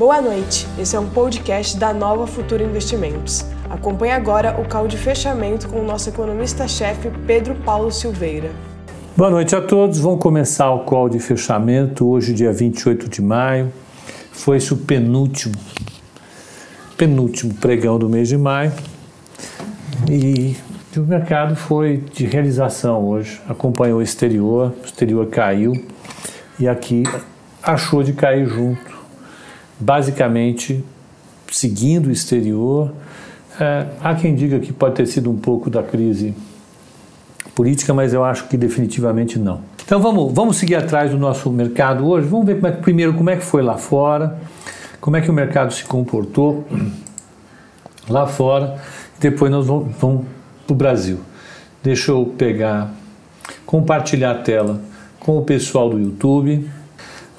Boa noite, esse é um podcast da Nova Futura Investimentos. Acompanhe agora o call de fechamento com o nosso economista-chefe Pedro Paulo Silveira. Boa noite a todos, vamos começar o call de fechamento hoje, dia 28 de maio. Foi-se o penúltimo, penúltimo pregão do mês de maio e o mercado foi de realização hoje. Acompanhou o exterior, o exterior caiu e aqui achou de cair junto basicamente seguindo o exterior. É, há quem diga que pode ter sido um pouco da crise política, mas eu acho que definitivamente não. Então vamos, vamos seguir atrás do nosso mercado hoje. Vamos ver como é, primeiro como é que foi lá fora, como é que o mercado se comportou lá fora. Depois nós vamos, vamos para o Brasil. Deixa eu pegar, compartilhar a tela com o pessoal do YouTube.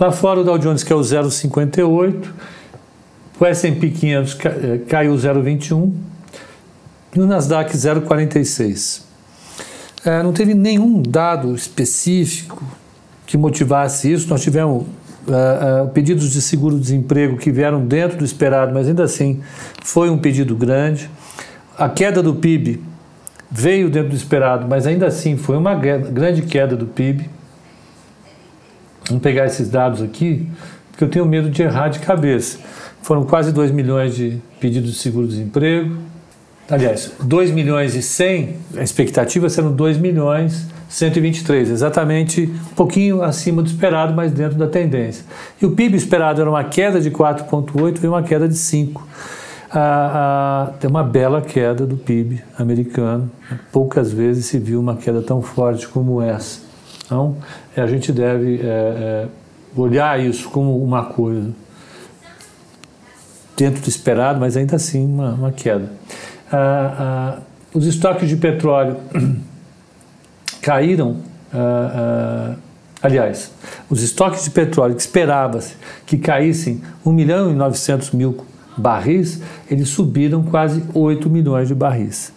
Lá fora o Dow Jones o 0,58, o S&P 500 caiu 0,21 e o Nasdaq 0,46. É, não teve nenhum dado específico que motivasse isso. Nós tivemos uh, uh, pedidos de seguro-desemprego que vieram dentro do esperado, mas ainda assim foi um pedido grande. A queda do PIB veio dentro do esperado, mas ainda assim foi uma grande queda do PIB. Vamos pegar esses dados aqui, porque eu tenho medo de errar de cabeça. Foram quase 2 milhões de pedidos de seguro-desemprego. Aliás, 2 milhões e 100, a expectativa serão 2 milhões 123, exatamente um pouquinho acima do esperado, mas dentro da tendência. E o PIB esperado era uma queda de 4,8, veio uma queda de 5. Ah, ah, tem uma bela queda do PIB americano. Poucas vezes se viu uma queda tão forte como essa. Então, a gente deve é, é, olhar isso como uma coisa dentro do esperado, mas ainda assim uma, uma queda. Ah, ah, os estoques de petróleo caíram. Ah, aliás, os estoques de petróleo que esperava-se que caíssem 1 milhão e 900 mil barris, eles subiram quase 8 milhões de barris.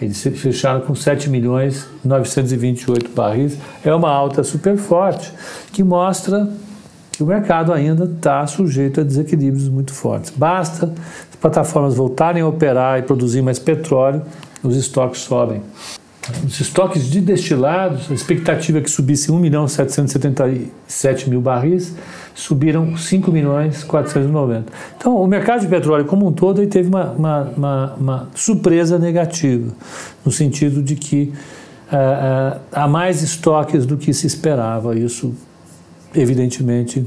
Eles fecharam com 7 milhões 928 barris. É uma alta super forte que mostra que o mercado ainda está sujeito a desequilíbrios muito fortes. Basta as plataformas voltarem a operar e produzir mais petróleo, os estoques sobem. Os estoques de destilados, a expectativa é que subisse 1 milhão 777 mil barris, subiram 5 milhões 490. Então, o mercado de petróleo como um todo teve uma, uma, uma, uma surpresa negativa, no sentido de que uh, uh, há mais estoques do que se esperava. Isso, evidentemente,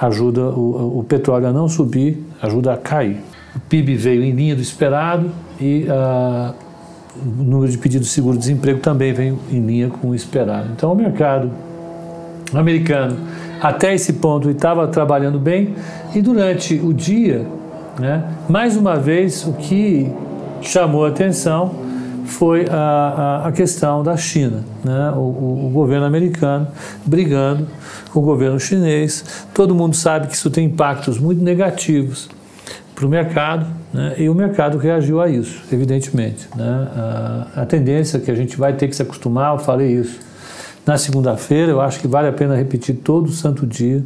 ajuda o, o petróleo a não subir, ajuda a cair. O PIB veio em linha do esperado e uh, o número de pedidos de seguro-desemprego também veio em linha com o esperado. Então, o mercado americano até esse ponto estava trabalhando bem e durante o dia, né, mais uma vez, o que chamou a atenção foi a, a, a questão da China, né, o, o, o, governo americano brigando com o governo chinês. Todo mundo sabe que isso tem impactos muito negativos para o mercado né, e o mercado reagiu a isso, evidentemente. Né, a, a tendência que a gente vai ter que se acostumar, eu falei isso na segunda-feira, eu acho que vale a pena repetir todo santo dia.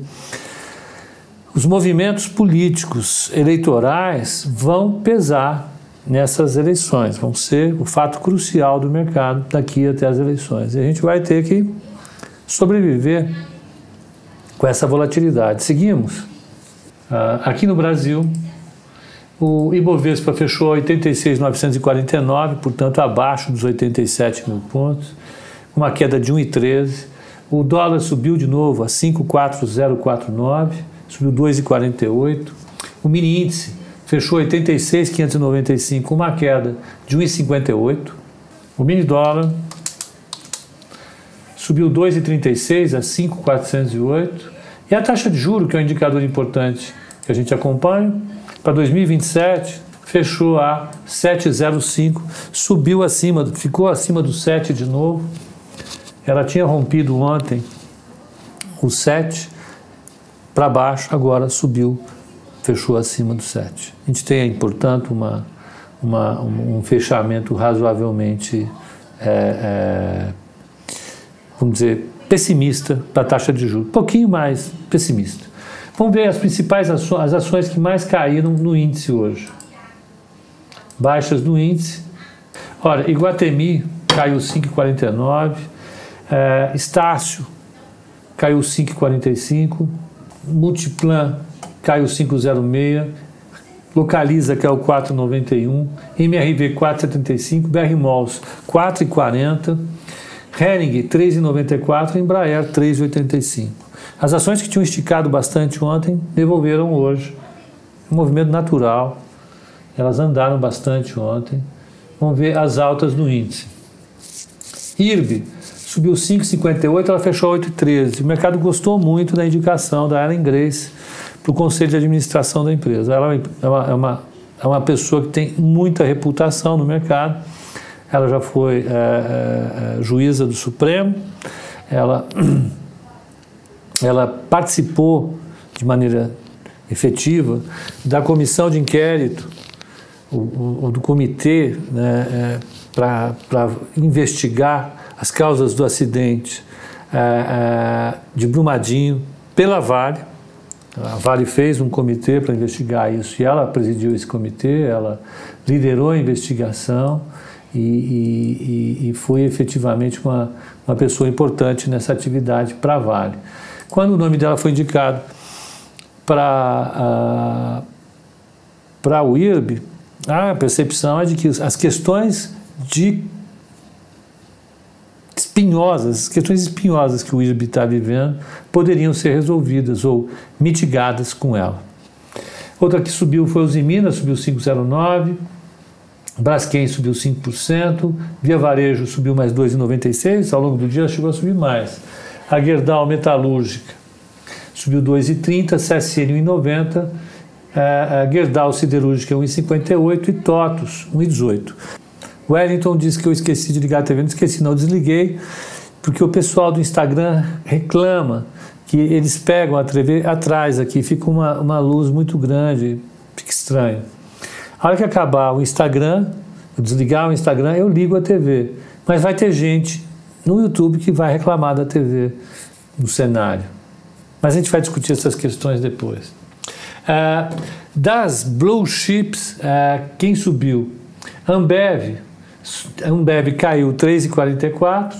Os movimentos políticos eleitorais vão pesar nessas eleições, vão ser o fato crucial do mercado daqui até as eleições. E a gente vai ter que sobreviver com essa volatilidade. Seguimos. Ah, aqui no Brasil, o Ibovespa fechou 86.949, portanto abaixo dos 87 mil pontos uma queda de 1,13. O dólar subiu de novo a 5,4049, subiu 2,48. O mini índice fechou 86,595, uma queda de 1,58. O mini dólar subiu 2,36 a 5,408. E a taxa de juro, que é um indicador importante que a gente acompanha, para 2027 fechou a 7,05, subiu acima, ficou acima do 7 de novo. Ela tinha rompido ontem o 7 para baixo, agora subiu, fechou acima do 7. A gente tem, portanto, uma, uma um fechamento razoavelmente, é, é, vamos dizer, pessimista para a taxa de juros, um pouquinho mais pessimista. Vamos ver as principais ações, as ações que mais caíram no índice hoje. Baixas no índice. Olha, Iguatemi caiu 5,49. É, Estácio caiu 5,45. Multiplan caiu 5,06. Localiza, que é o 4,91. MRV 4,75. BR Malls 4,40. Hering 3,94. Embraer 3,85. As ações que tinham esticado bastante ontem devolveram hoje. Um movimento natural. Elas andaram bastante ontem. Vamos ver as altas no índice. IRB subiu 5,58, ela fechou 8,13. O mercado gostou muito da indicação da Ellen Grace para o conselho de administração da empresa. Ela é uma, é uma, é uma pessoa que tem muita reputação no mercado. Ela já foi é, é, juíza do Supremo. Ela ela participou de maneira efetiva da comissão de inquérito, ou, do comitê né, é, para investigar as causas do acidente é, é, de Brumadinho pela Vale. A Vale fez um comitê para investigar isso e ela presidiu esse comitê, ela liderou a investigação e, e, e foi efetivamente uma, uma pessoa importante nessa atividade para a Vale. Quando o nome dela foi indicado para para o IRB, a percepção é de que as questões de espinhosas, questões espinhosas que o IRB está vivendo poderiam ser resolvidas ou mitigadas com ela. Outra que subiu foi o Zimina, subiu 5,09%, Braskem subiu 5%, Via Varejo subiu mais 2,96%, ao longo do dia chegou a subir mais a Gerdau Metalúrgica subiu 2,30, CSN 1,90, a Gerdau Siderúrgica 1,58 e TOTUS 1,18. Wellington disse que eu esqueci de ligar a TV, não esqueci não, desliguei, porque o pessoal do Instagram reclama que eles pegam a TV atrás aqui, fica uma, uma luz muito grande, fica estranho. A hora que acabar o Instagram, eu desligar o Instagram, eu ligo a TV. Mas vai ter gente no YouTube que vai reclamar da TV no cenário. Mas a gente vai discutir essas questões depois. Uh, das blue chips, uh, quem subiu? Ambev. Ambev caiu 3,44,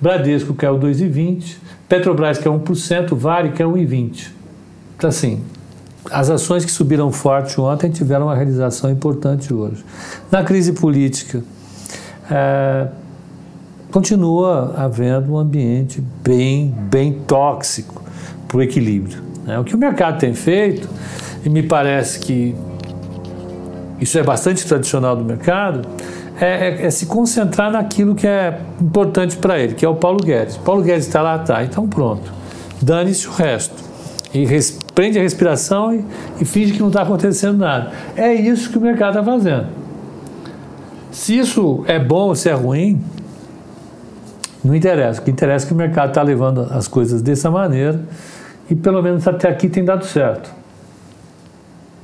Bradesco caiu 2,20, Petrobras caiu 1%, Vale caiu 1,20. Então, assim, as ações que subiram forte ontem tiveram uma realização importante hoje. Na crise política, uh, continua havendo um ambiente bem, bem tóxico para o equilíbrio. Né? O que o mercado tem feito, e me parece que isso é bastante tradicional do mercado, é, é, é se concentrar naquilo que é importante para ele, que é o Paulo Guedes. Paulo Guedes está lá, tá, então pronto. Dane-se o resto. E res, prende a respiração e, e finge que não está acontecendo nada. É isso que o mercado está fazendo. Se isso é bom ou se é ruim, não interessa. O que interessa é que o mercado está levando as coisas dessa maneira e pelo menos até aqui tem dado certo.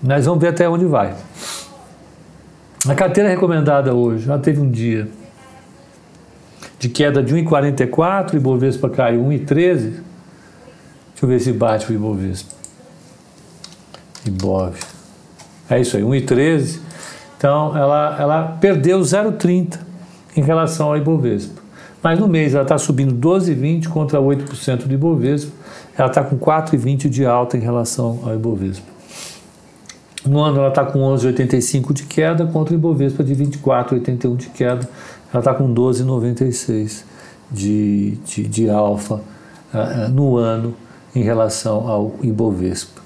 Nós vamos ver até onde vai. A carteira recomendada hoje, já teve um dia de queda de 1,44, o Ibovespa caiu 1,13. Deixa eu ver se bate o Ibovespa. Ibov. É isso aí, 1,13. Então, ela, ela perdeu 0,30 em relação ao Ibovespa. Mas no mês ela está subindo 12,20 contra 8% do Ibovespa. Ela está com 4,20 de alta em relação ao Ibovespa. No ano ela está com 11,85 de queda contra o Ibovespa de 24,81 de queda. Ela está com 12,96 de, de, de alfa uh, no ano em relação ao Ibovespa.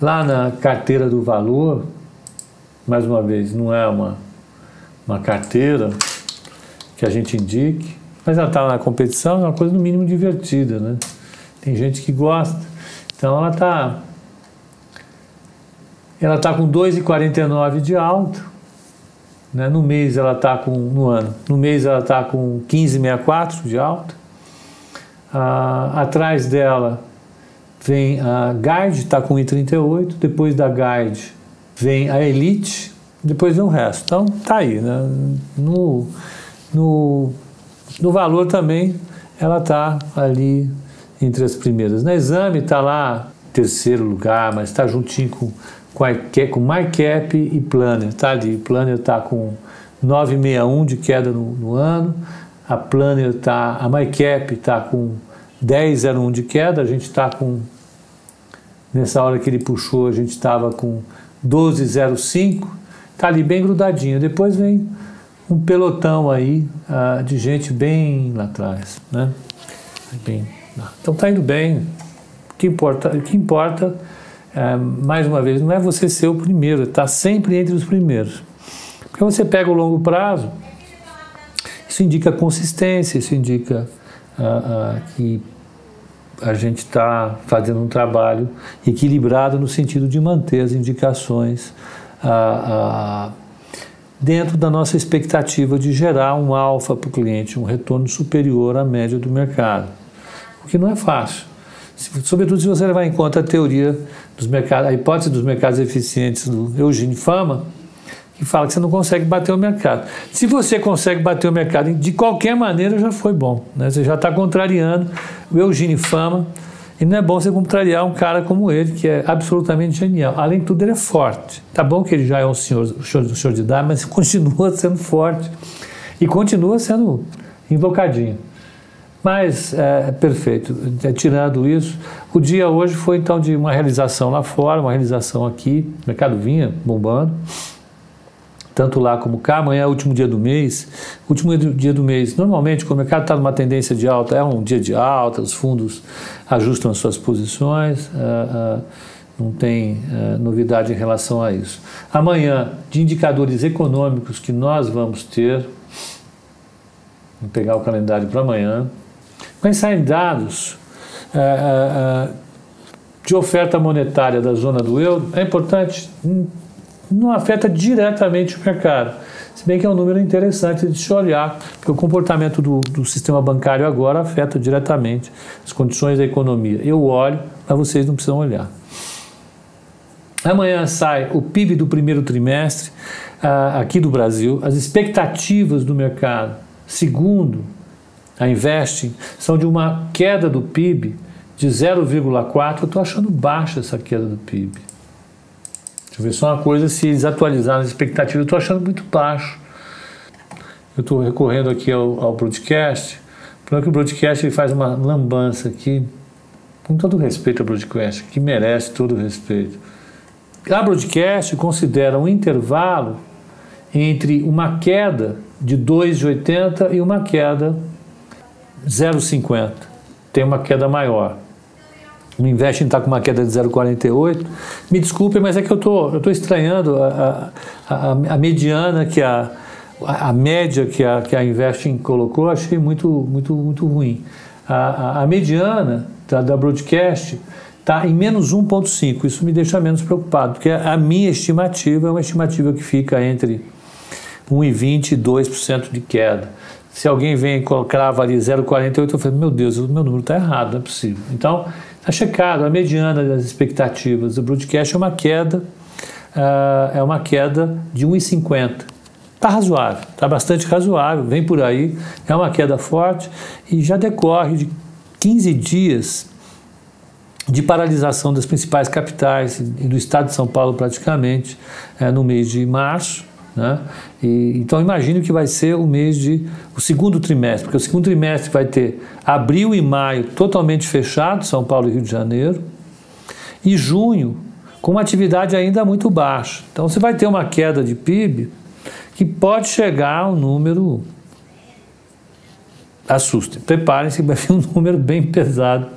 Lá na carteira do valor, mais uma vez, não é uma, uma carteira que a gente indique, mas ela está na competição, é uma coisa no mínimo divertida, né? Tem gente que gosta. Então ela está ela tá com 2,49 de alta, né? No mês ela está com no ano, no mês ela está com 15,64 de alta. Ah, atrás dela vem a Guide, está com 1,38, depois da Guide vem a Elite, depois vem o resto. Então tá aí, né? No, no no valor também, ela está ali entre as primeiras. Na exame está lá terceiro lugar, mas está juntinho com, com, a, com MyCap e Planner. Tá ali, Planner está com 961 de queda no, no ano, a Planner está, a MyCap está com 10,01 de queda, a gente está com, nessa hora que ele puxou, a gente estava com 12,05, está ali bem grudadinho. Depois vem um pelotão aí uh, de gente bem lá atrás, né? Bem, então está indo bem. O que importa, o que importa é, mais uma vez, não é você ser o primeiro, está sempre entre os primeiros. Porque você pega o longo prazo, isso indica consistência, isso indica uh, uh, que a gente está fazendo um trabalho equilibrado no sentido de manter as indicações dentro da nossa expectativa de gerar um alfa para o cliente, um retorno superior à média do mercado. O que não é fácil. Sobretudo se você levar em conta a teoria dos mercados, a hipótese dos mercados eficientes do Eugênio Fama, que fala que você não consegue bater o mercado. Se você consegue bater o mercado de qualquer maneira, já foi bom. Né? Você já está contrariando o Eugênio Fama. E não é bom você contrariar um cara como ele, que é absolutamente genial. Além de tudo, ele é forte. Tá bom que ele já é um senhor, senhor, senhor de idade, mas continua sendo forte. E continua sendo invocadinho. Mas, é, perfeito, é, tirando isso, o dia hoje foi então de uma realização lá fora, uma realização aqui, o mercado vinha bombando tanto lá como cá. Amanhã é o último dia do mês. Último dia do mês. Normalmente, o mercado está numa tendência de alta, é um dia de alta, os fundos ajustam as suas posições. Uh, uh, não tem uh, novidade em relação a isso. Amanhã, de indicadores econômicos que nós vamos ter, vou pegar o calendário para amanhã, mas saem dados de oferta monetária da zona do euro. É importante não afeta diretamente o mercado. Se bem que é um número interessante de se olhar, porque o comportamento do, do sistema bancário agora afeta diretamente as condições da economia. Eu olho, mas vocês não precisam olhar. Amanhã sai o PIB do primeiro trimestre uh, aqui do Brasil. As expectativas do mercado, segundo a Investing, são de uma queda do PIB de 0,4. Eu estou achando baixa essa queda do PIB. Deixa eu ver só uma coisa, se eles atualizarem as expectativas, eu estou achando muito baixo. Eu estou recorrendo aqui ao, ao broadcast, porque o broadcast ele faz uma lambança aqui, com todo respeito ao broadcast, que merece todo respeito. A broadcast considera um intervalo entre uma queda de 2,80 e uma queda 0,50. Tem uma queda maior. O Investing está com uma queda de 0,48. Me desculpe, mas é que eu tô, estou tô estranhando a, a, a, mediana que a, a, média que a, que a Investing colocou, achei muito, muito, muito ruim. A, a, mediana da, da Broadcast está em menos 1,5. Isso me deixa menos preocupado, porque a minha estimativa é uma estimativa que fica entre 1,20% e 2% de queda. Se alguém vem e crava ali 0,48, eu falo, meu Deus, o meu número está errado, não é possível. Então, Está checado, a mediana das expectativas do broadcast é uma queda, uh, é uma queda de 1,50. Está razoável, está bastante razoável, vem por aí, é uma queda forte e já decorre de 15 dias de paralisação das principais capitais e do estado de São Paulo praticamente é, no mês de março. Né? E, então imagine que vai ser o mês de o segundo trimestre, porque o segundo trimestre vai ter abril e maio totalmente fechados, São Paulo e Rio de Janeiro, e junho com uma atividade ainda muito baixa. Então você vai ter uma queda de PIB que pode chegar a um número assuste. Preparem-se vai vir um número bem pesado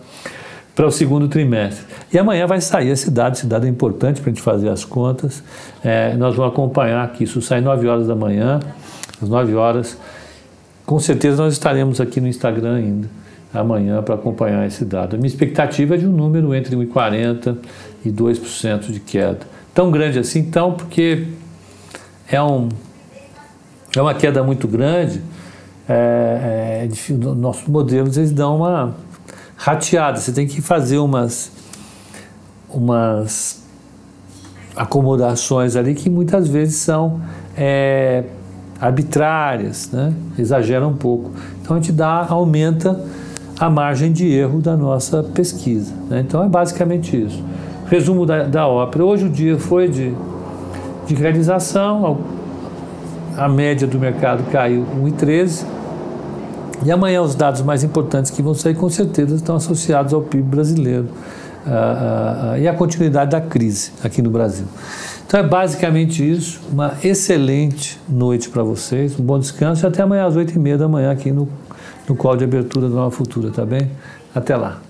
para o segundo trimestre. E amanhã vai sair esse dado, esse dado é importante para a gente fazer as contas. É, nós vamos acompanhar aqui, isso sai 9 horas da manhã, às 9 horas. Com certeza nós estaremos aqui no Instagram ainda, amanhã, para acompanhar esse dado. A minha expectativa é de um número entre 1,40% e 2% de queda. Tão grande assim, então, porque é, um, é uma queda muito grande. É, é, nossos modelos eles dão uma rateada. Você tem que fazer umas, umas acomodações ali que muitas vezes são é, arbitrárias, né? exageram um pouco. Então a gente dá, aumenta a margem de erro da nossa pesquisa. Né? Então é basicamente isso. Resumo da, da ópera. Hoje o dia foi de, de realização, a média do mercado caiu 1,13. E amanhã os dados mais importantes que vão sair com certeza estão associados ao PIB brasileiro uh, uh, e à continuidade da crise aqui no Brasil. Então é basicamente isso. Uma excelente noite para vocês, um bom descanso e até amanhã às 8h30 da manhã aqui no, no call de abertura da Nova Futura, tá bem? Até lá.